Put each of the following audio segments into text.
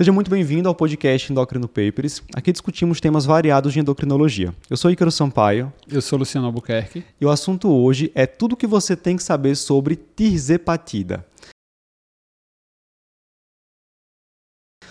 Seja muito bem-vindo ao podcast Endocrino Papers. Aqui discutimos temas variados de endocrinologia. Eu sou Ícaro Sampaio. Eu sou Luciano Albuquerque. E o assunto hoje é tudo o que você tem que saber sobre tirzepatida.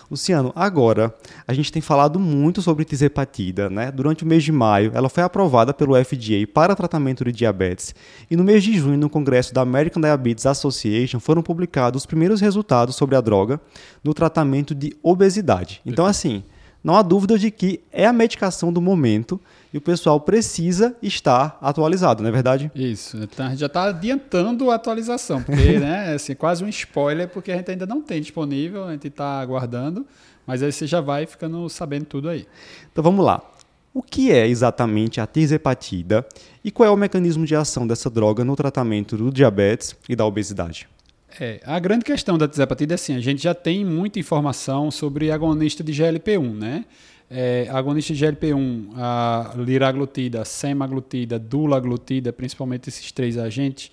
Luciano, agora a gente tem falado muito sobre tirzepatida, né? Durante o mês de maio, ela foi aprovada pelo FDA para tratamento de diabetes e no mês de junho, no congresso da American Diabetes Association, foram publicados os primeiros resultados sobre a droga no tratamento de obesidade. Então, assim, não há dúvida de que é a medicação do momento e o pessoal precisa estar atualizado, não é verdade? Isso, então, já está adiantando a atualização, porque né, é assim, quase um spoiler, porque a gente ainda não tem disponível, a gente está aguardando, mas aí você já vai ficando sabendo tudo aí. Então vamos lá. O que é exatamente a tirzepatida e qual é o mecanismo de ação dessa droga no tratamento do diabetes e da obesidade? É, a grande questão da tirzepatida é assim, a gente já tem muita informação sobre agonista de GLP-1, né? É, agonista de GLP-1, a liraglutida, semaglutida, dulaglutida, principalmente esses três agentes,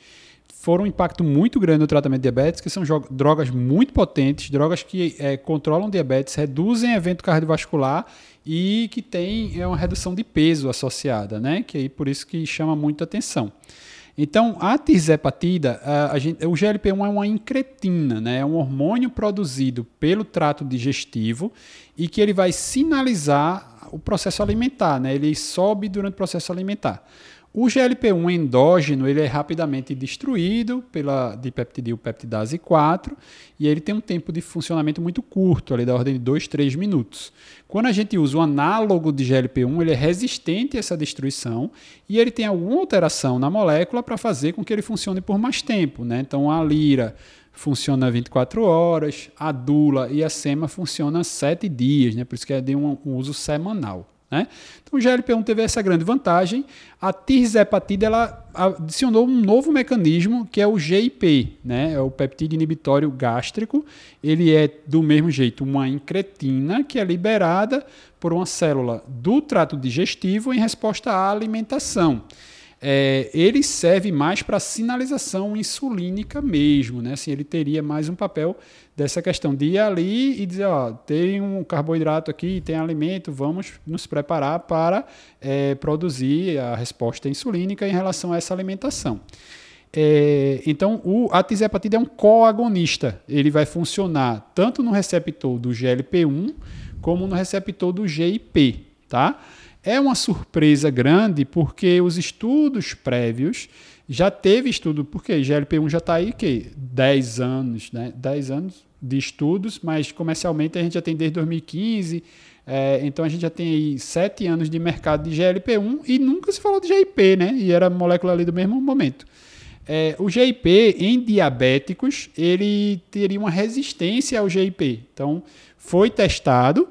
foram um impacto muito grande no tratamento de diabetes, que são drogas muito potentes, drogas que é, controlam diabetes, reduzem evento cardiovascular e que tem é, uma redução de peso associada, né? Que aí por isso que chama muito atenção. Então, a tirzepatida, a, a gente, o GLP-1 é uma incretina, né? é um hormônio produzido pelo trato digestivo e que ele vai sinalizar o processo alimentar, né? ele sobe durante o processo alimentar. O GLP-1 endógeno ele é rapidamente destruído pela dipeptidilpeptidase 4 e ele tem um tempo de funcionamento muito curto, ali da ordem de 2, 3 minutos. Quando a gente usa o análogo de GLP-1, ele é resistente a essa destruição e ele tem alguma alteração na molécula para fazer com que ele funcione por mais tempo. Né? Então a lira funciona 24 horas, a dula e a sema funcionam 7 dias, né? por isso que é de um, um uso semanal. Né? Então, o GLP-1 teve essa grande vantagem. A tirzepatida ela adicionou um novo mecanismo que é o GIP, né? é o peptídeo inibitório gástrico. Ele é, do mesmo jeito, uma incretina que é liberada por uma célula do trato digestivo em resposta à alimentação é, ele serve mais para sinalização insulínica mesmo, né? Assim, ele teria mais um papel dessa questão de ir ali e dizer, ó, tem um carboidrato aqui, tem alimento, vamos nos preparar para é, produzir a resposta insulínica em relação a essa alimentação. É, então, o, a é um coagonista. Ele vai funcionar tanto no receptor do GLP-1 como no receptor do GIP, tá? É uma surpresa grande porque os estudos prévios já teve estudo, porque GLP-1 já está aí que 10 anos, né? 10 anos de estudos, mas comercialmente a gente já tem desde 2015. É, então a gente já tem aí 7 anos de mercado de GLP-1 e nunca se falou de GIP, né? E era molécula ali do mesmo momento. É, o GIP em diabéticos ele teria uma resistência ao GIP. Então foi testado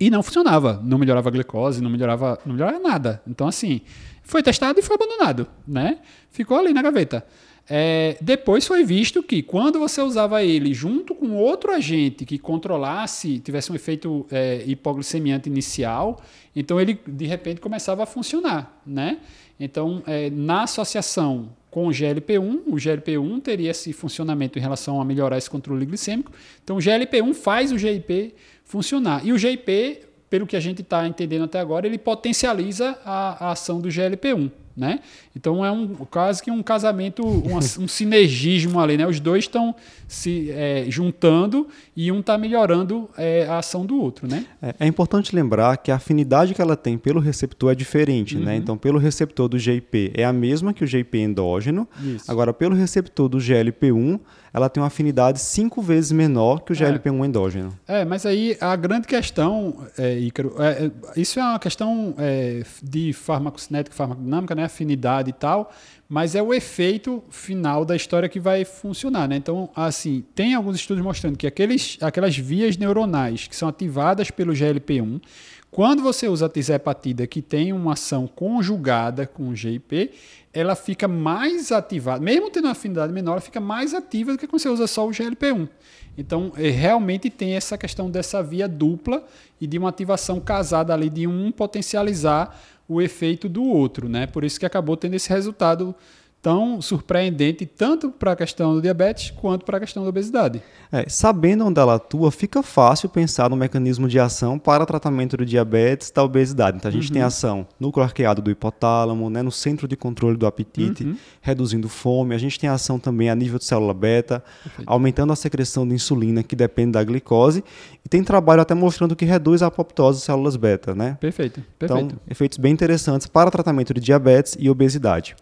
e não funcionava. Não melhorava a glicose, não melhorava, não melhorava nada. Então, assim, foi testado e foi abandonado, né? Ficou ali na gaveta. É, depois foi visto que quando você usava ele junto com outro agente que controlasse, tivesse um efeito é, hipoglicemiante inicial, então ele de repente começava a funcionar, né? Então, é, na associação com o GLP-1, o GLP-1 teria esse funcionamento em relação a melhorar esse controle glicêmico. Então, o GLP-1 faz o GIP funcionar. E o GIP, pelo que a gente está entendendo até agora, ele potencializa a, a ação do GLP-1. Né? Então é um quase que um casamento, um, um sinergismo ali, né? Os dois estão se é, juntando e um está melhorando é, a ação do outro, né? É, é, importante lembrar que a afinidade que ela tem pelo receptor é diferente, né? uhum. né? Então pelo receptor do GIP é a mesma que o GIP endógeno. Isso. Agora pelo receptor do GLP-1 ela tem uma afinidade cinco vezes menor que o GLP-1 é. endógeno. É, mas aí a grande questão, é, Ícaro, é, é, isso é uma questão de farmacocinética, farmacodinâmica, né, afinidade e tal, mas é o efeito final da história que vai funcionar, né? Então, assim, tem alguns estudos mostrando que aqueles, aquelas vias neuronais que são ativadas pelo GLP-1, quando você usa a tizepatida que tem uma ação conjugada com o GIP, ela fica mais ativada, mesmo tendo uma afinidade menor, ela fica mais ativa do que quando você usa só o GLP-1. Então, é, realmente tem essa questão dessa via dupla e de uma ativação casada ali de um potencializar o efeito do outro, né? Por isso que acabou tendo esse resultado tão surpreendente tanto para a questão do diabetes quanto para a questão da obesidade. É, sabendo onde ela atua, fica fácil pensar no mecanismo de ação para tratamento do diabetes da obesidade. Então a gente uhum. tem ação no arqueado do hipotálamo, né, no centro de controle do apetite, uhum. reduzindo fome. A gente tem ação também a nível de célula beta, Perfeito. aumentando a secreção de insulina, que depende da glicose. E tem trabalho até mostrando que reduz a apoptose de células beta. Né? Perfeito. Perfeito. Então, efeitos bem interessantes para tratamento de diabetes e obesidade.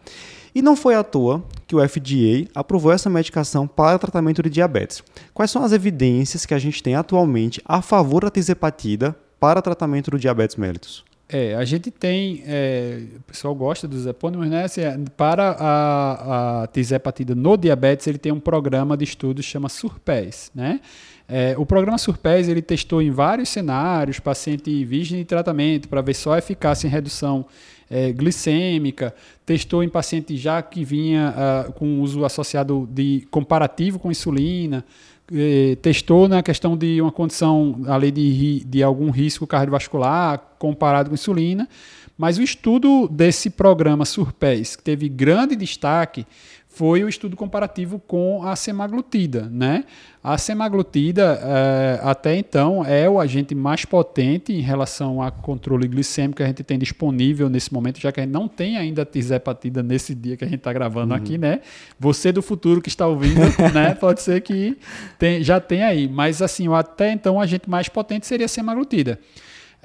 E não foi à toa que o FDA aprovou essa medicação para tratamento de diabetes. Quais são as evidências que a gente tem atualmente a favor da tizepatida para tratamento do diabetes mellitus? É, a gente tem, é, o pessoal gosta dos epônimos, né? Assim, para a, a tizepatida no diabetes, ele tem um programa de estudos que chama SURPES, né? É, o programa SURPES, ele testou em vários cenários, paciente virgem de tratamento, para ver só a eficácia em redução é, glicêmica, testou em paciente já que vinha uh, com uso associado de comparativo com insulina, eh, testou na questão de uma condição ali de, de algum risco cardiovascular comparado com insulina, mas o estudo desse programa SURPES, que teve grande destaque, foi o estudo comparativo com a semaglutida. Né? A semaglutida, é, até então, é o agente mais potente em relação a controle glicêmico que a gente tem disponível nesse momento, já que a gente não tem ainda tisepatida nesse dia que a gente está gravando uhum. aqui, né? Você do futuro que está ouvindo, né? Pode ser que tem, já tenha aí. Mas, assim, até então, o agente mais potente seria a semaglutida.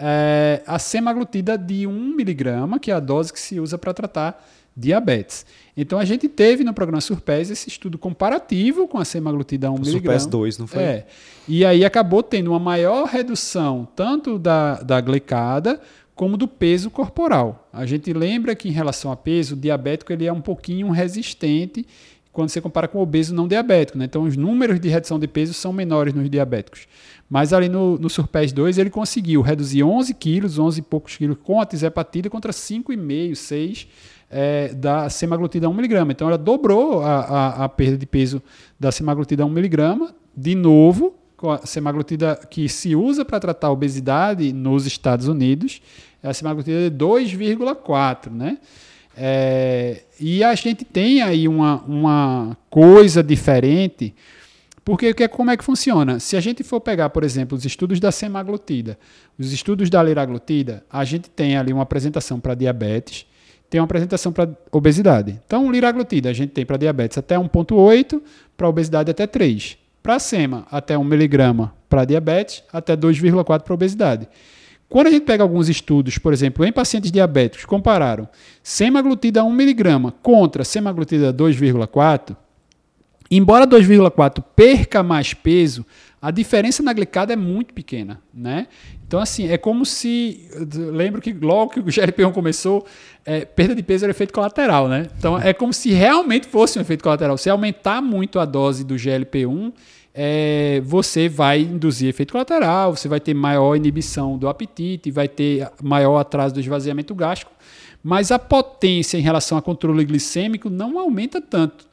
É, a semaglutida de 1 miligrama, que é a dose que se usa para tratar diabetes. Então a gente teve no programa Surpes esse estudo comparativo com a semaglutida 1 mg. Surpes 2, não foi? É. E aí acabou tendo uma maior redução tanto da, da glicada como do peso corporal. A gente lembra que em relação a peso, o diabético ele é um pouquinho resistente quando você compara com o obeso não diabético. Né? Então os números de redução de peso são menores nos diabéticos. Mas ali no, no Surpes 2 ele conseguiu reduzir 11 quilos, 11 e poucos quilos com a tisepatida contra 5,5, 6 é, da semaglutida 1mg. Então ela dobrou a, a, a, perda de peso da semaglutida 1mg, de novo, com a semaglutida que se usa para tratar a obesidade nos Estados Unidos, é a semaglutida de 2,4, né? É, e a gente tem aí uma, uma coisa diferente, porque como é que funciona? Se a gente for pegar, por exemplo, os estudos da semaglutida, os estudos da liraglutida, a gente tem ali uma apresentação para diabetes, tem uma apresentação para obesidade. Então, liraglutida a gente tem para diabetes até 1,8, para obesidade até 3. Para SEMA, até 1 miligrama para diabetes, até 2,4 para obesidade. Quando a gente pega alguns estudos, por exemplo, em pacientes diabéticos, compararam semaglutida 1 miligrama contra semaglutida 2,4, embora 2,4 perca mais peso, a diferença na glicada é muito pequena, né? Então, assim, é como se. Lembro que logo que o GLP-1 começou, é, perda de peso era efeito colateral, né? Então, é como se realmente fosse um efeito colateral. Se aumentar muito a dose do GLP-1, é, você vai induzir efeito colateral, você vai ter maior inibição do apetite, vai ter maior atraso do esvaziamento gástrico, mas a potência em relação a controle glicêmico não aumenta tanto.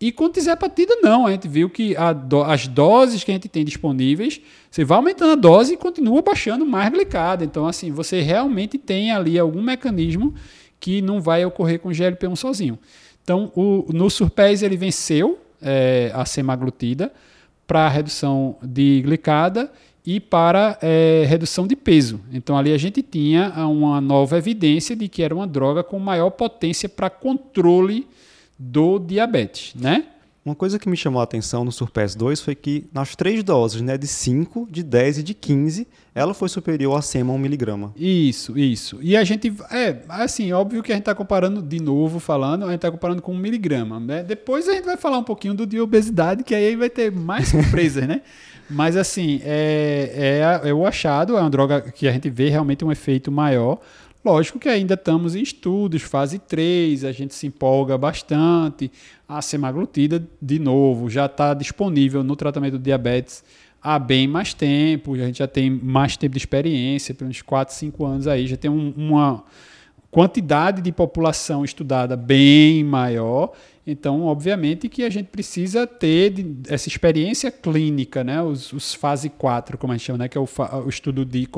E com tisepatida não, a gente viu que do, as doses que a gente tem disponíveis, você vai aumentando a dose e continua baixando mais glicada. Então, assim, você realmente tem ali algum mecanismo que não vai ocorrer com o GLP-1 sozinho. Então, o, no Surpes ele venceu é, a semaglutida para redução de glicada e para é, redução de peso. Então, ali a gente tinha uma nova evidência de que era uma droga com maior potência para controle do diabetes, né? Uma coisa que me chamou a atenção no Surpass 2 foi que nas três doses, né, de 5, de 10 e de 15, ela foi superior a SEMA 1mg. Isso, isso. E a gente, é, assim, óbvio que a gente está comparando, de novo falando, a gente está comparando com 1mg. Né? Depois a gente vai falar um pouquinho do de obesidade, que aí vai ter mais surpresas, né? Mas assim, é, é, é o achado, é uma droga que a gente vê realmente um efeito maior. Lógico que ainda estamos em estudos, fase 3, a gente se empolga bastante. A semaglutida, de novo, já está disponível no tratamento do diabetes há bem mais tempo, a gente já tem mais tempo de experiência, pelos uns 4, 5 anos aí, já tem um, uma quantidade de população estudada bem maior. Então, obviamente que a gente precisa ter essa experiência clínica, né? os, os fase 4, como a gente chama, né? que é o, o estudo de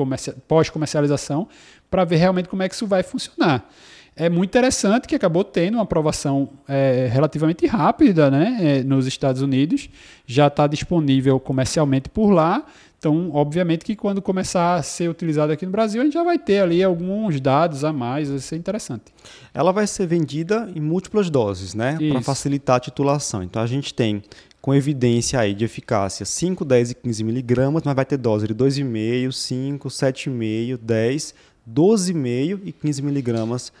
pós-comercialização, para ver realmente como é que isso vai funcionar é muito interessante que acabou tendo uma aprovação é, relativamente rápida né, é, nos Estados Unidos, já está disponível comercialmente por lá. Então, obviamente que quando começar a ser utilizado aqui no Brasil, a gente já vai ter ali alguns dados a mais, vai ser interessante. Ela vai ser vendida em múltiplas doses, né? Para facilitar a titulação. Então, a gente tem com evidência aí de eficácia 5, 10 e 15 miligramas, mas vai ter dose de 2,5, 5, 7,5, 10, 12,5 e 15 miligramas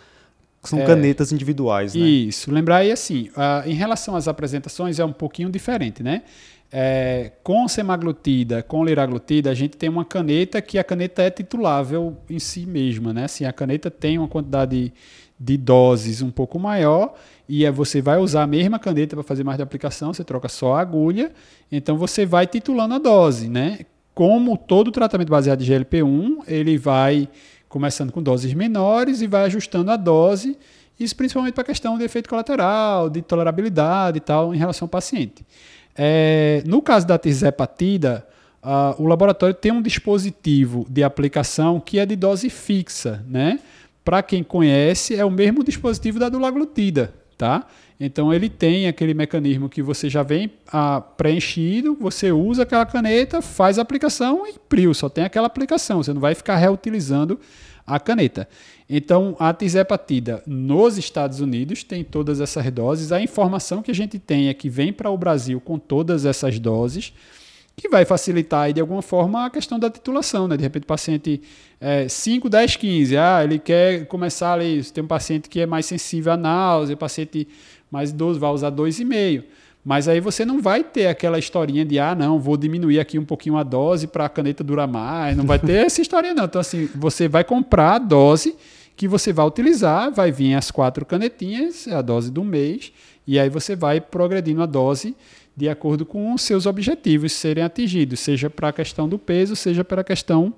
são é, canetas individuais, né? Isso. Lembrar aí assim, uh, em relação às apresentações é um pouquinho diferente, né? É, com semaglutida, com liraglutida, a gente tem uma caneta que a caneta é titulável em si mesma, né? Assim, a caneta tem uma quantidade de doses um pouco maior e é, você vai usar a mesma caneta para fazer mais de aplicação, você troca só a agulha, então você vai titulando a dose, né? Como todo tratamento baseado em GLP-1, ele vai começando com doses menores e vai ajustando a dose, isso principalmente para a questão de efeito colateral, de tolerabilidade e tal, em relação ao paciente. É, no caso da tirzepatida, uh, o laboratório tem um dispositivo de aplicação que é de dose fixa, né? Para quem conhece, é o mesmo dispositivo da dulaglutida, tá? Então ele tem aquele mecanismo que você já vem ah, preenchido, você usa aquela caneta, faz a aplicação e priu, só tem aquela aplicação, você não vai ficar reutilizando a caneta. Então a tisepatida nos Estados Unidos tem todas essas doses. A informação que a gente tem é que vem para o Brasil com todas essas doses que vai facilitar aí, de alguma forma a questão da titulação, né? De repente o paciente é, 5, 10, 15, ah, ele quer começar ali, tem um paciente que é mais sensível à náusea, paciente mais idoso vai usar 2,5. Mas aí você não vai ter aquela historinha de, ah, não, vou diminuir aqui um pouquinho a dose para a caneta durar mais. Não vai ter essa história, não. Então, assim, você vai comprar a dose que você vai utilizar, vai vir as quatro canetinhas, a dose do mês, e aí você vai progredindo a dose de acordo com os seus objetivos serem atingidos, seja para a questão do peso, seja para a questão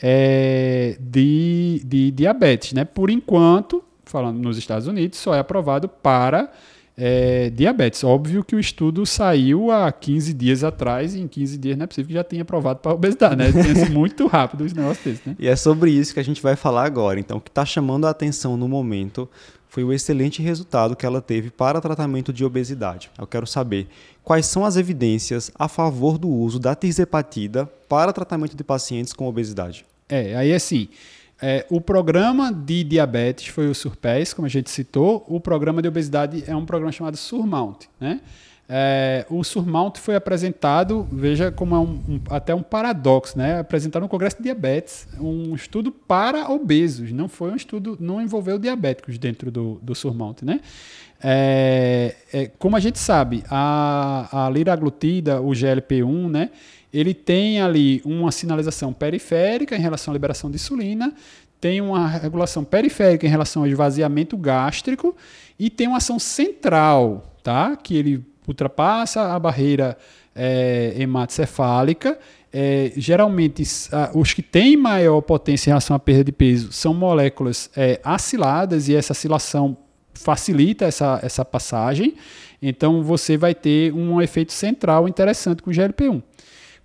é, de, de diabetes. Né? Por enquanto, falando nos Estados Unidos, só é aprovado para é, diabetes. Óbvio que o estudo saiu há 15 dias atrás e em 15 dias não é possível que já tenha aprovado para obesidade, né? Tem muito rápido os negócios desses, né? E é sobre isso que a gente vai falar agora. Então, o que está chamando a atenção no momento foi o excelente resultado que ela teve para tratamento de obesidade. Eu quero saber quais são as evidências a favor do uso da tirzepatida para tratamento de pacientes com obesidade. É, aí assim, é, o programa de diabetes foi o Surpass, como a gente citou. O programa de obesidade é um programa chamado Surmount. Né? É, o Surmount foi apresentado, veja como é um, um, até um paradoxo, né? apresentado no Congresso de Diabetes, um estudo para obesos, não foi um estudo, não envolveu diabéticos dentro do, do Surmount. Né? É, é, como a gente sabe, a, a liraglutida, o GLP-1, né? Ele tem ali uma sinalização periférica em relação à liberação de insulina, tem uma regulação periférica em relação ao esvaziamento gástrico e tem uma ação central, tá? Que ele ultrapassa a barreira é, hematocefálica. É, geralmente, os que têm maior potência em relação à perda de peso são moléculas é, aciladas e essa acilação facilita essa, essa passagem. Então, você vai ter um efeito central interessante com o GLP-1.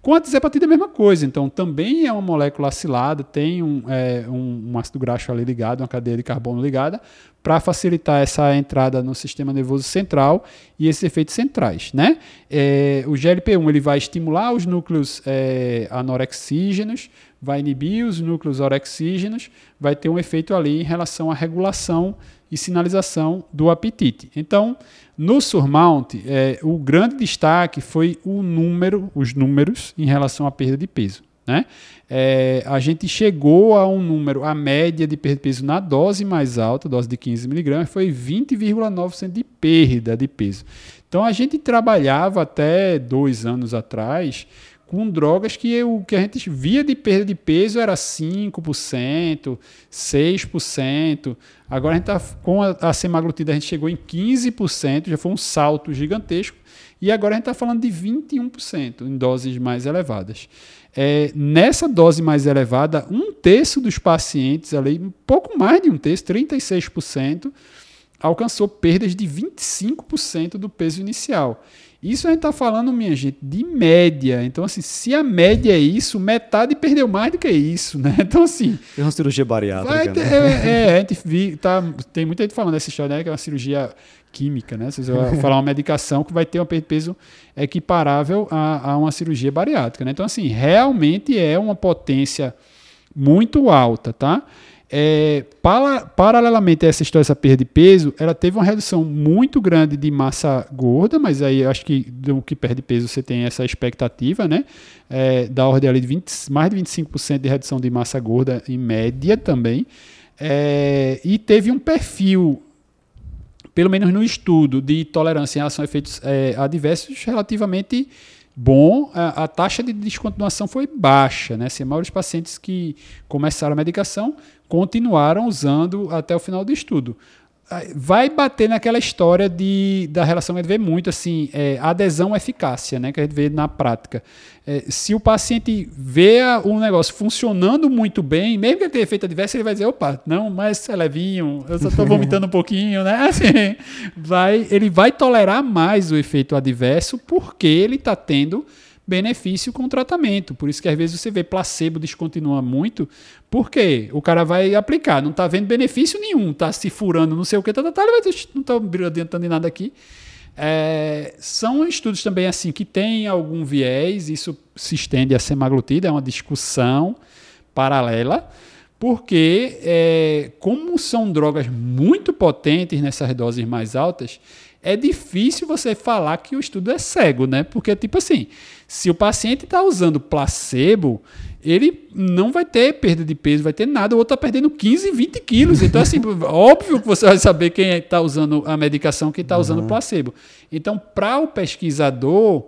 Com a desepatida é a mesma coisa, então também é uma molécula acilada, tem um, é, um, um ácido graxo ali ligado, uma cadeia de carbono ligada, para facilitar essa entrada no sistema nervoso central e esses efeitos centrais. Né? É, o GLP-1 ele vai estimular os núcleos é, anorexígenos, vai inibir os núcleos orexígenos, vai ter um efeito ali em relação à regulação e sinalização do apetite. Então, no surmount, é, o grande destaque foi o número, os números em relação à perda de peso. Né? É, a gente chegou a um número, a média de perda de peso na dose mais alta, dose de 15 miligramas, foi 20,9% de perda de peso. Então a gente trabalhava até dois anos atrás com drogas que o que a gente via de perda de peso era 5%, 6%. Agora a gente tá, com a, a semaglutida a gente chegou em 15%, já foi um salto gigantesco. E agora a gente está falando de 21% em doses mais elevadas. É, nessa dose mais elevada, um terço dos pacientes, ali, um pouco mais de um terço, 36%, alcançou perdas de 25% do peso inicial. Isso a gente está falando, minha gente, de média. Então, assim, se a média é isso, metade perdeu mais do que isso, né? Então, assim. É uma cirurgia bariátrica. Ter, né? é, é, a gente vi, tá, tem muita gente falando dessa história, né? Que é uma cirurgia química, né? Se você vai falar uma medicação que vai ter um perda de peso equiparável a, a uma cirurgia bariátrica, né? Então, assim, realmente é uma potência muito alta, tá? É, para, paralelamente a essa história, essa perda de peso, ela teve uma redução muito grande de massa gorda, mas aí acho que do que perde peso você tem essa expectativa, né? É, da ordem ali de 20, mais de 25% de redução de massa gorda em média também. É, e teve um perfil, pelo menos no estudo, de tolerância em relação a efeitos é, adversos relativamente bom, a, a, taxa de descontinuação foi baixa, né? Assim, a maioria dos pacientes que começaram a medicação continuaram usando até o final do estudo. Vai bater naquela história de, da relação que a gente vê muito, assim, é, adesão-eficácia, né, que a gente vê na prática. É, se o paciente vê um negócio funcionando muito bem, mesmo que ele tenha efeito adverso, ele vai dizer, opa, não, mas é levinho, eu só estou vomitando um pouquinho, né? Assim, vai, ele vai tolerar mais o efeito adverso porque ele está tendo benefício com o tratamento. Por isso que às vezes você vê placebo descontinua muito, porque o cara vai aplicar, não está vendo benefício nenhum, está se furando, não sei o que, tá, tá, tá não está adiantando em nada aqui. É, são estudos também assim que têm algum viés, isso se estende a semaglutida, é uma discussão paralela, porque é, como são drogas muito potentes nessas doses mais altas, é difícil você falar que o estudo é cego, né? Porque, tipo assim, se o paciente está usando placebo, ele não vai ter perda de peso, vai ter nada, o outro está perdendo 15, 20 quilos. Então, assim, óbvio que você vai saber quem está usando a medicação, quem está usando o placebo. Então, para o pesquisador,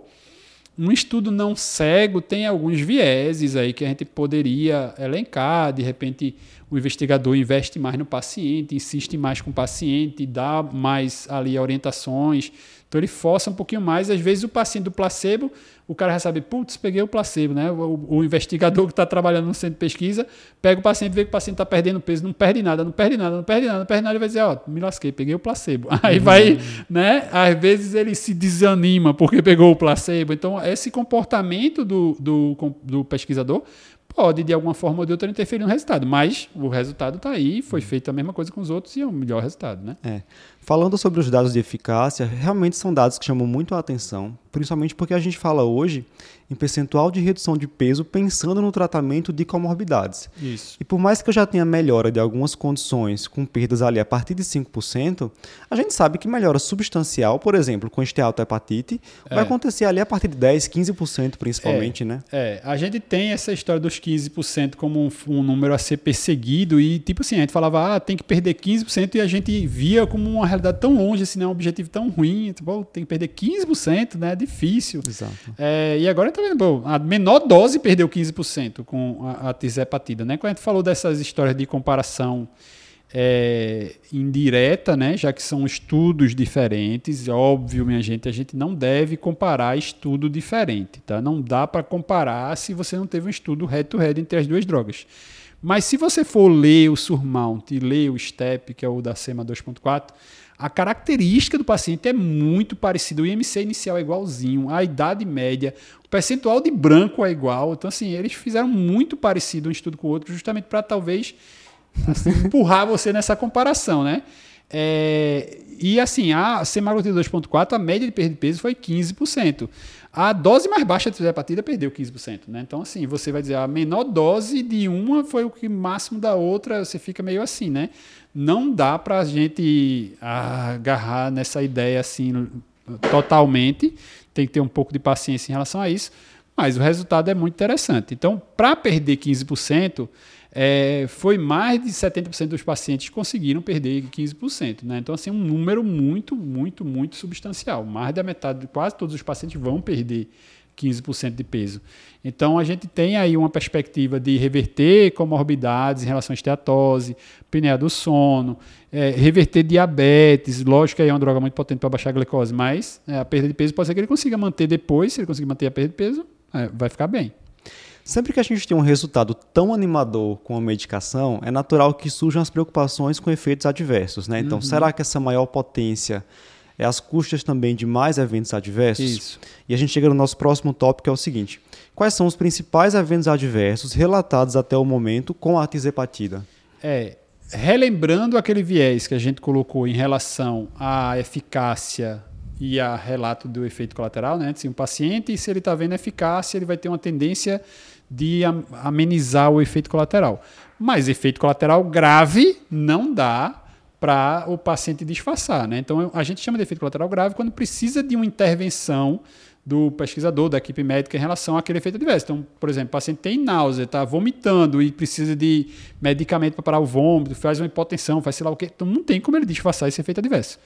um estudo não cego tem alguns vieses aí que a gente poderia elencar, de repente o investigador investe mais no paciente, insiste mais com o paciente, dá mais ali orientações. Então ele força um pouquinho mais. Às vezes o paciente do placebo, o cara já sabe, putz, peguei o placebo, né? O, o investigador que está trabalhando no centro de pesquisa pega o paciente, vê que o paciente está perdendo peso, não perde nada, não perde nada, não perde nada, não perde nada, ele vai dizer, ó, oh, me lasquei, peguei o placebo. Aí vai, né? Às vezes ele se desanima porque pegou o placebo. Então esse comportamento do, do, do pesquisador pode, de alguma forma ou de outra, interferir no resultado. Mas o resultado está aí, foi feita a mesma coisa com os outros e é o melhor resultado, né? É. Falando sobre os dados de eficácia, realmente são dados que chamam muito a atenção, principalmente porque a gente fala hoje em percentual de redução de peso pensando no tratamento de comorbidades. Isso. E por mais que eu já tenha melhora de algumas condições com perdas ali a partir de 5%, a gente sabe que melhora substancial, por exemplo, com esteatohepatite, é. vai acontecer ali a partir de 10, 15% principalmente, é. né? É, a gente tem essa história dos 15% como um, um, número a ser perseguido e tipo assim, a gente falava, ah, tem que perder 15% e a gente via como uma realidade tão longe, assim, né? um objetivo tão ruim, tipo, tem que perder 15%, né? É difícil. Exato. É, e agora tá vendo, bom, a menor dose perdeu 15% com a, a tisepatida, né? Quando a gente falou dessas histórias de comparação é, indireta, né? Já que são estudos diferentes, óbvio, minha gente, a gente não deve comparar estudo diferente, tá? Não dá para comparar se você não teve um estudo head-to-head -head entre as duas drogas. Mas se você for ler o Surmount e ler o STEP, que é o da SEMA 2.4, a característica do paciente é muito parecida. O IMC inicial é igualzinho, a idade média, o percentual de branco é igual. Então, assim, eles fizeram muito parecido um estudo com o outro, justamente para talvez assim, empurrar você nessa comparação, né? É, e assim, a semaglutida 2.4, a média de perda de peso foi 15%. A dose mais baixa de hepatida perdeu 15%, né? Então, assim, você vai dizer, a menor dose de uma foi o que máximo da outra, você fica meio assim, né? não dá para a gente agarrar nessa ideia assim totalmente. Tem que ter um pouco de paciência em relação a isso. Mas o resultado é muito interessante. Então, para perder 15%, é, foi mais de 70% dos pacientes conseguiram perder 15%. Né? Então, assim, um número muito, muito, muito substancial. Mais da metade, quase todos os pacientes vão perder 15% de peso. Então, a gente tem aí uma perspectiva de reverter comorbidades em relação à esteatose, apneia do sono, é, reverter diabetes. Lógico que aí é uma droga muito potente para baixar a glicose, mas é, a perda de peso pode ser que ele consiga manter depois, se ele conseguir manter a perda de peso, é, vai ficar bem. Sempre que a gente tem um resultado tão animador com a medicação, é natural que surjam as preocupações com efeitos adversos, né? Então, uhum. será que essa maior potência é as custas também de mais eventos adversos? Isso. E a gente chega no nosso próximo tópico, que é o seguinte: quais são os principais eventos adversos relatados até o momento com a tisepatida? É, relembrando aquele viés que a gente colocou em relação à eficácia e a relato do efeito colateral, né? Assim, um paciente, se ele está vendo eficácia, ele vai ter uma tendência de amenizar o efeito colateral. Mas efeito colateral grave não dá para o paciente disfarçar. Né? Então, a gente chama de efeito colateral grave quando precisa de uma intervenção do pesquisador, da equipe médica em relação àquele efeito adverso. Então, por exemplo, o paciente tem náusea, está vomitando e precisa de medicamento para parar o vômito, faz uma hipotensão, faz sei lá o quê. Então, não tem como ele disfarçar esse efeito adverso.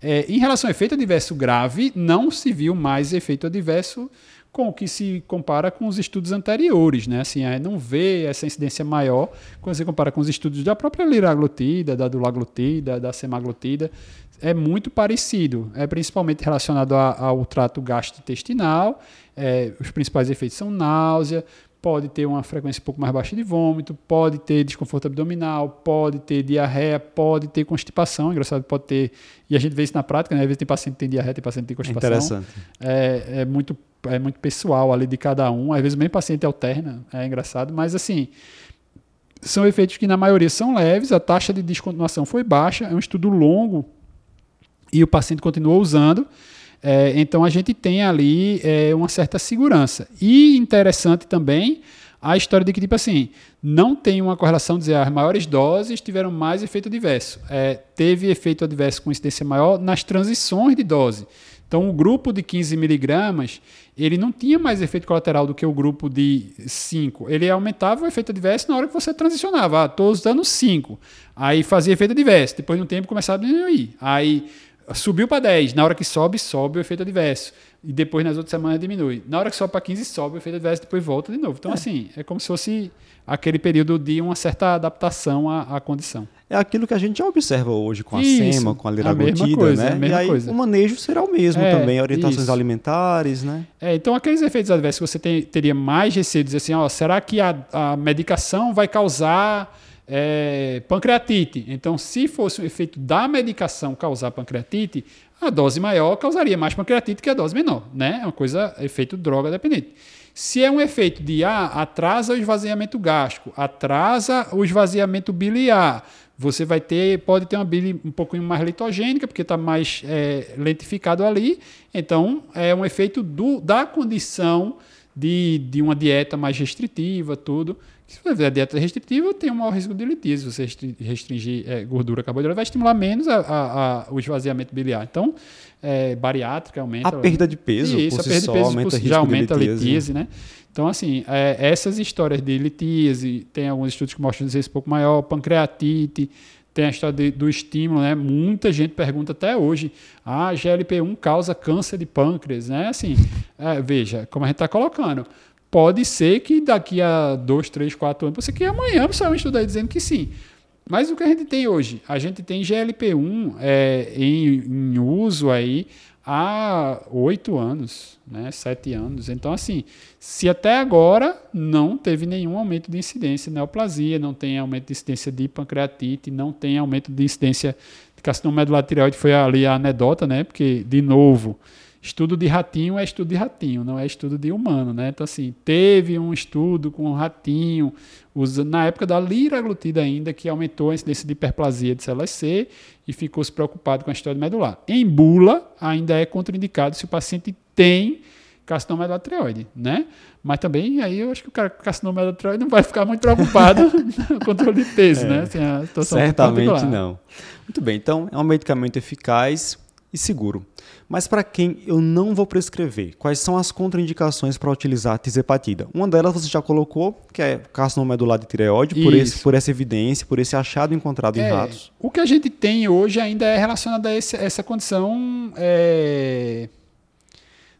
É, em relação ao efeito adverso grave, não se viu mais efeito adverso com o que se compara com os estudos anteriores, né? Assim, não vê essa incidência maior quando você compara com os estudos da própria liraglutida, da dulaglutida, da semaglutida, é muito parecido, é principalmente relacionado a, ao trato gastrointestinal, é, os principais efeitos são náusea, pode ter uma frequência um pouco mais baixa de vômito, pode ter desconforto abdominal, pode ter diarreia, pode ter constipação. Engraçado, pode ter. E a gente vê isso na prática, né? Às vezes tem paciente que tem diarreia, tem paciente que tem constipação. Interessante. É, é, muito, é muito pessoal ali de cada um. Às vezes, o mesmo paciente alterna, é engraçado, mas assim. São efeitos que, na maioria, são leves, a taxa de descontinuação foi baixa, é um estudo longo e o paciente continuou usando. É, então a gente tem ali é, uma certa segurança. E interessante também a história de que, tipo assim, não tem uma correlação dizer as maiores doses tiveram mais efeito adverso. É, teve efeito adverso com incidência maior nas transições de dose. Então, o grupo de 15 miligramas, ele não tinha mais efeito colateral do que o grupo de 5. Ele aumentava o efeito adverso na hora que você transicionava. Ah, estou usando 5. Aí fazia efeito adverso. Depois de um tempo começava a diminuir. Aí Subiu para 10. Na hora que sobe, sobe o efeito adverso. E depois, nas outras semanas, diminui. Na hora que sobe para 15, sobe o efeito adverso, depois volta de novo. Então, é. assim, é como se fosse aquele período de uma certa adaptação à, à condição. É aquilo que a gente já observa hoje com a isso, SEMA, com a liraglutida, né? e aí coisa. o manejo será o mesmo é, também, orientações isso. alimentares, né? É, então aqueles efeitos adversos que você tem, teria mais receio de dizer assim, ó, será que a, a medicação vai causar é, pancreatite. Então, se fosse um efeito da medicação causar pancreatite, a dose maior causaria mais pancreatite que a dose menor, né? É uma coisa, efeito droga dependente. Se é um efeito de ah, atrasa o esvaziamento gástrico, atrasa o esvaziamento biliar, você vai ter, pode ter uma bile um pouquinho mais litogênica, porque está mais é, lentificado ali. Então, é um efeito do, da condição de, de uma dieta mais restritiva, tudo. Se você fizer dieta restritiva, tem um maior risco de litíase. Se você restringir é, gordura carboidrato, vai estimular menos a, a, a, o esvaziamento biliar. Então, é, bariátrica aumenta. A perda de peso, isso, por a perda de peso aumenta já aumenta a litíase, né? Então, assim, é, essas histórias de litíase, tem alguns estudos que mostram isso um pouco maior, pancreatite, tem a história de, do estímulo, né? Muita gente pergunta até hoje, ah, GLP-1 causa câncer de pâncreas, né? Assim, é, veja, como a gente está colocando, pode ser que daqui a dois, três, quatro anos, você que amanhã estudo aí dizendo que sim. Mas o que a gente tem hoje? A gente tem GLP-1 é, em, em uso aí há oito anos, né, sete anos. Então, assim, se até agora não teve nenhum aumento de incidência de neoplasia, não tem aumento de incidência de pancreatite, não tem aumento de incidência de carcinoma medular tireoide, foi ali a anedota, né, porque, de novo, estudo de ratinho é estudo de ratinho, não é estudo de humano, né? Então, assim, teve um estudo com um ratinho, na época da liraglutida ainda, que aumentou a incidência de hiperplasia de células C e ficou se preocupado com a história medular. Em bula, ainda é contraindicado se o paciente tem carcinoma medular tireoide, né? Mas também aí eu acho que o cara com carcinoma medular tireoide não vai ficar muito preocupado com o controle de peso, é, né? Assim, certamente não. Muito bem, então é um medicamento eficaz e seguro. Mas para quem eu não vou prescrever, quais são as contraindicações para utilizar a tisepatida? Uma delas você já colocou, que é carcinoma medular de tireoide, por, esse, por essa evidência, por esse achado encontrado é, em ratos. O que a gente tem hoje ainda é relacionado a esse, essa condição é,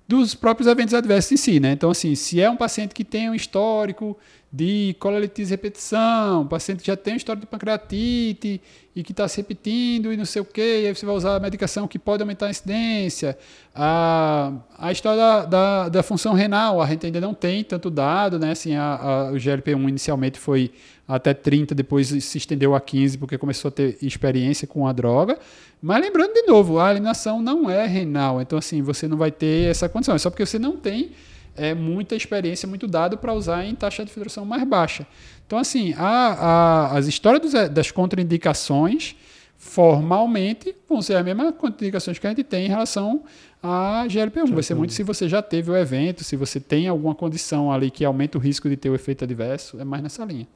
dos próprios eventos adversos em si. Né? Então, assim, se é um paciente que tem um histórico de colelitise repetição, paciente que já tem história de pancreatite e que está se repetindo e não sei o que, aí você vai usar a medicação que pode aumentar a incidência. A, a história da, da, da função renal, a gente ainda não tem tanto dado, né? Assim, a, a, o GLP-1 inicialmente foi até 30, depois se estendeu a 15 porque começou a ter experiência com a droga. Mas lembrando de novo, a eliminação não é renal, então assim, você não vai ter essa condição, é só porque você não tem é, muita experiência, muito dado para usar em taxa de filtração mais baixa. Então, assim, a, a, as histórias dos, das contraindicações formalmente vão ser as mesmas contraindicações que a gente tem em relação a GLP-1. Vai ser muito se você já teve o evento, se você tem alguma condição ali que aumenta o risco de ter o efeito adverso, é mais nessa linha.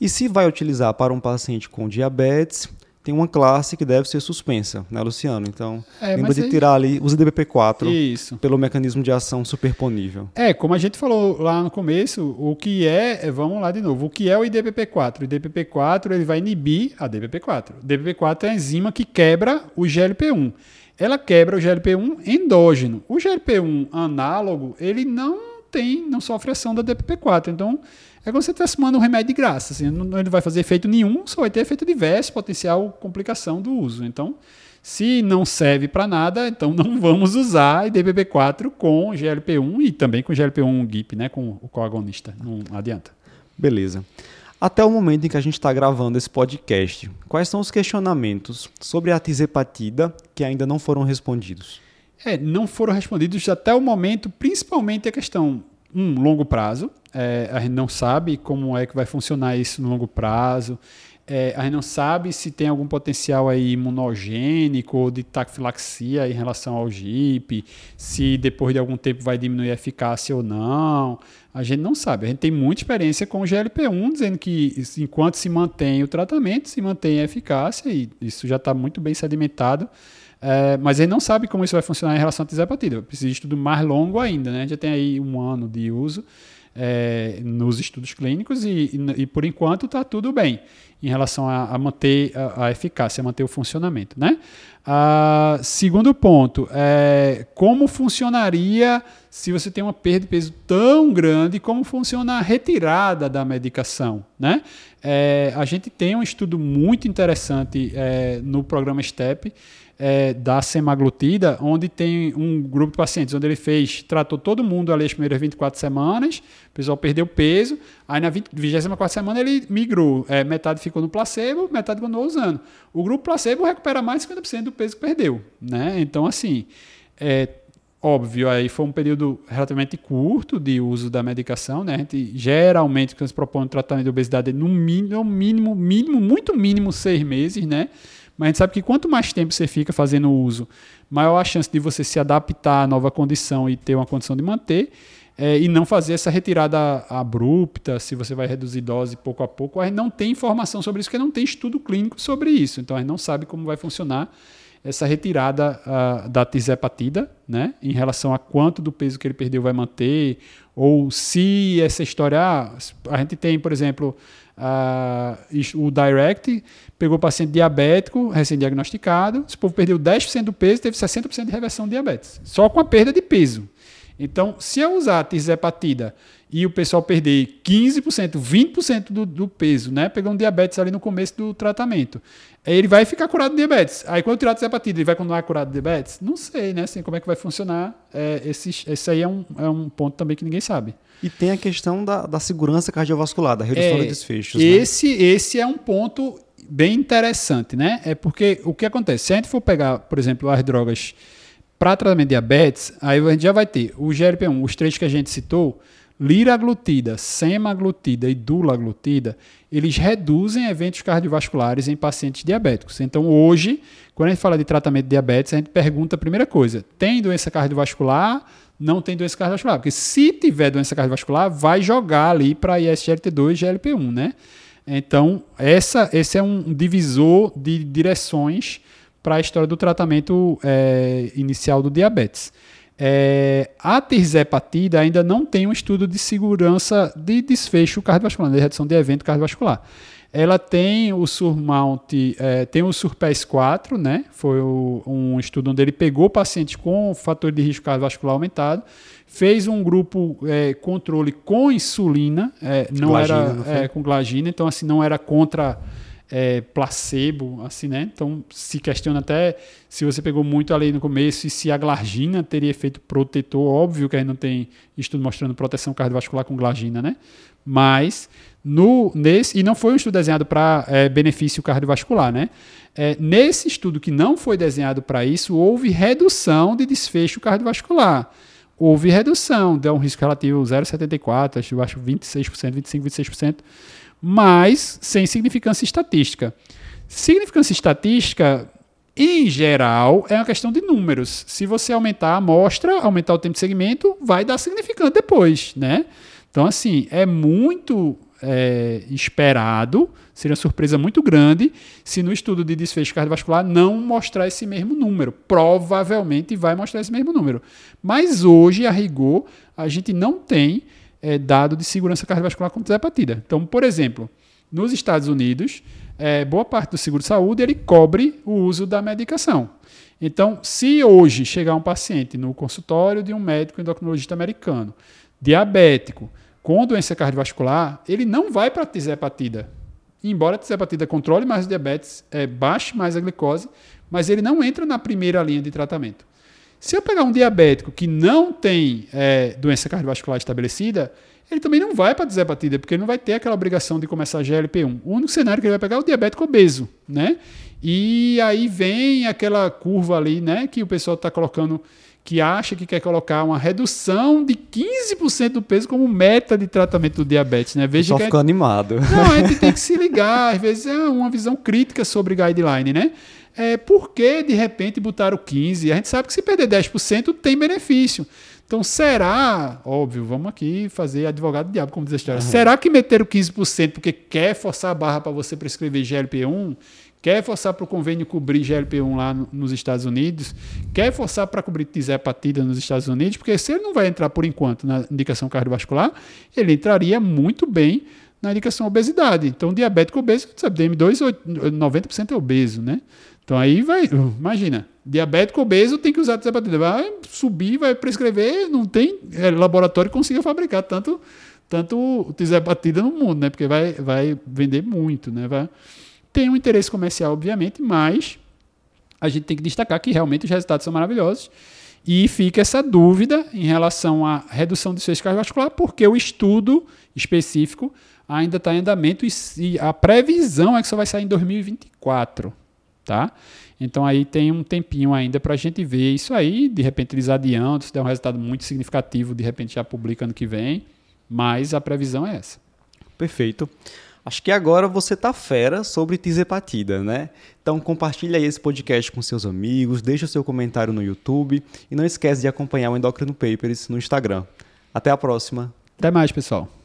E se vai utilizar para um paciente com diabetes, tem uma classe que deve ser suspensa, né, Luciano? Então, é, lembra de aí... tirar ali os DBP4 Isso. pelo mecanismo de ação superponível. É, como a gente falou lá no começo, o que é, é vamos lá de novo, o que é o IDPP4? O IDPP4 ele vai inibir a DPP4. O DPP4 é a enzima que quebra o GLP-1. Ela quebra o GLP-1 endógeno. O GLP-1 análogo, ele não tem, não sofre ação da DPP4. Então, é como se você estivesse tomando um remédio de graça. Assim, não, não vai fazer efeito nenhum, só vai ter efeito diverso, potencial complicação do uso. Então, se não serve para nada, então não vamos usar IDBB4 com GLP-1 e também com GLP-1 GIP, né, com o coagonista. Não adianta. Beleza. Até o momento em que a gente está gravando esse podcast, quais são os questionamentos sobre a tisepatida que ainda não foram respondidos? É, não foram respondidos até o momento, principalmente a questão um longo prazo. É, a gente não sabe como é que vai funcionar isso no longo prazo. É, a gente não sabe se tem algum potencial aí imunogênico ou de taquifilaxia em relação ao GIP, se depois de algum tempo vai diminuir a eficácia ou não. A gente não sabe. A gente tem muita experiência com o GLP-1, dizendo que enquanto se mantém o tratamento, se mantém a eficácia, e isso já está muito bem sedimentado. É, mas ele não sabe como isso vai funcionar em relação à tisapatida. Precisa de estudo mais longo ainda, né? Já tem aí um ano de uso é, nos estudos clínicos e, e, e por enquanto está tudo bem em relação a, a manter a, a, eficácia, manter o funcionamento, né? Ah, segundo ponto, é, como funcionaria se você tem uma perda de peso tão grande, como funciona a retirada da medicação, né? É, a gente tem um estudo muito interessante é, no programa STEP, é, da semaglutida, onde tem um grupo de pacientes, onde ele fez, tratou todo mundo ali as primeiras 24 semanas, o pessoal perdeu peso, aí na 20, 24 semana ele migrou, é, metade ficou no placebo, metade continuou usando. O grupo placebo recupera mais de 50% do peso que perdeu, né? Então, assim, é, óbvio, aí foi um período relativamente curto de uso da medicação, né? A gente geralmente, quando se propõe um tratamento de obesidade, no mínimo, mínimo, mínimo, muito mínimo seis meses, né? Mas a gente sabe que quanto mais tempo você fica fazendo uso, maior a chance de você se adaptar à nova condição e ter uma condição de manter. É, e não fazer essa retirada abrupta, se você vai reduzir dose pouco a pouco. A gente não tem informação sobre isso, porque não tem estudo clínico sobre isso. Então a gente não sabe como vai funcionar essa retirada uh, da tisepatida, né, em relação a quanto do peso que ele perdeu vai manter, ou se essa história, ah, a gente tem, por exemplo, o Direct pegou paciente diabético, recém-diagnosticado, esse povo perdeu 10% do peso, teve 60% de reversão de diabetes, só com a perda de peso. Então, se eu usar a tisepatida e o pessoal perder 15%, 20% do, do peso, né? Pegando diabetes ali no começo do tratamento. Ele vai ficar curado de diabetes. Aí quando tirar a hepatite, ele vai continuar curado de diabetes? Não sei, né? Assim, como é que vai funcionar. É, esse, esse aí é um, é um ponto também que ninguém sabe. E tem a questão da, da segurança cardiovascular, da redução é, de desfechos. Né? Esse, né? esse é um ponto bem interessante, né? É porque o que acontece? Se a gente for pegar, por exemplo, as drogas para tratamento de diabetes, aí a gente já vai ter o GLP-1, os três que a gente citou, liraglutida, semaglutida e dulaglutida, eles reduzem eventos cardiovasculares em pacientes diabéticos. Então, hoje, quando a gente fala de tratamento de diabetes, a gente pergunta a primeira coisa: tem doença cardiovascular? Não tem doença cardiovascular? Porque se tiver doença cardiovascular, vai jogar ali para ISGLT2 e GLP1, né? Então, essa, esse é um divisor de direções para a história do tratamento é, inicial do diabetes. É, a tirzepatida ainda não tem um estudo de segurança de desfecho cardiovascular, de redução de evento cardiovascular. Ela tem o Surmount, é, tem o Surpass 4, né? Foi o, um estudo onde ele pegou pacientes com fator de risco cardiovascular aumentado, fez um grupo é, controle com insulina, é, não glagina, era não com glagina, então assim não era contra é, placebo, assim, né? Então se questiona até se você pegou muito ali no começo e se a glagina teria efeito protetor. Óbvio que a gente não tem estudo mostrando proteção cardiovascular com glagina, né? Mas no, nesse, e não foi um estudo desenhado para é, benefício cardiovascular, né? É, nesse estudo que não foi desenhado para isso, houve redução de desfecho cardiovascular. Houve redução, deu um risco relativo 0,74, eu acho 26%, 25%, 26% mas sem significância estatística. Significância estatística, em geral, é uma questão de números. Se você aumentar a amostra, aumentar o tempo de segmento, vai dar significante depois, né? Então, assim, é muito é, esperado, seria uma surpresa muito grande se no estudo de desfecho cardiovascular não mostrar esse mesmo número. Provavelmente vai mostrar esse mesmo número. Mas hoje, a rigor, a gente não tem é, dado de segurança cardiovascular contra a hepatite. Então, por exemplo, nos Estados Unidos, é, boa parte do seguro-saúde ele cobre o uso da medicação. Então, se hoje chegar um paciente no consultório de um médico endocrinologista americano, diabético, com doença cardiovascular, ele não vai para a tisepatida. Embora a tisepatida controle mais o diabetes, é, baixe mais a glicose, mas ele não entra na primeira linha de tratamento. Se eu pegar um diabético que não tem é, doença cardiovascular estabelecida, ele também não vai para a desepatida, porque ele não vai ter aquela obrigação de começar a GLP-1. O único cenário que ele vai pegar é o diabético obeso, né? E aí vem aquela curva ali, né, que o pessoal está colocando, que acha que quer colocar uma redução de 15% do peso como meta de tratamento do diabetes, né? Veja Só que ficou animado. Não, a gente tem que se ligar, às vezes é uma visão crítica sobre guideline, né? É, por que de repente botaram 15%? A gente sabe que se perder 10% tem benefício. Então, será, óbvio, vamos aqui fazer advogado do diabo, como diz a história. Uhum. Será que meteram 15% porque quer forçar a barra para você prescrever GLP-1? Quer forçar para o convênio cobrir GLP-1 lá no, nos Estados Unidos? Quer forçar para cobrir tisepatida nos Estados Unidos? Porque se ele não vai entrar por enquanto na indicação cardiovascular, ele entraria muito bem na indicação obesidade. Então, diabético obeso, sabe, DM2, 90% é obeso, né? Então aí vai, imagina, diabético obeso tem que usar tisapatina, vai subir, vai prescrever, não tem é, laboratório que consiga fabricar tanto tanto tisapatina no mundo, né? Porque vai, vai vender muito, né? Vai, tem um interesse comercial, obviamente, mas a gente tem que destacar que realmente os resultados são maravilhosos. E fica essa dúvida em relação à redução de desfecho cardiovascular, porque o estudo específico ainda está em andamento e a previsão é que só vai sair em 2024 tá? Então aí tem um tempinho ainda para a gente ver isso aí, de repente eles adiantam, se der um resultado muito significativo, de repente já publica ano que vem, mas a previsão é essa. Perfeito. Acho que agora você tá fera sobre tisepatida, né? Então compartilha aí esse podcast com seus amigos, deixa o seu comentário no YouTube e não esquece de acompanhar o Endocrino Papers no Instagram. Até a próxima. Até mais, pessoal.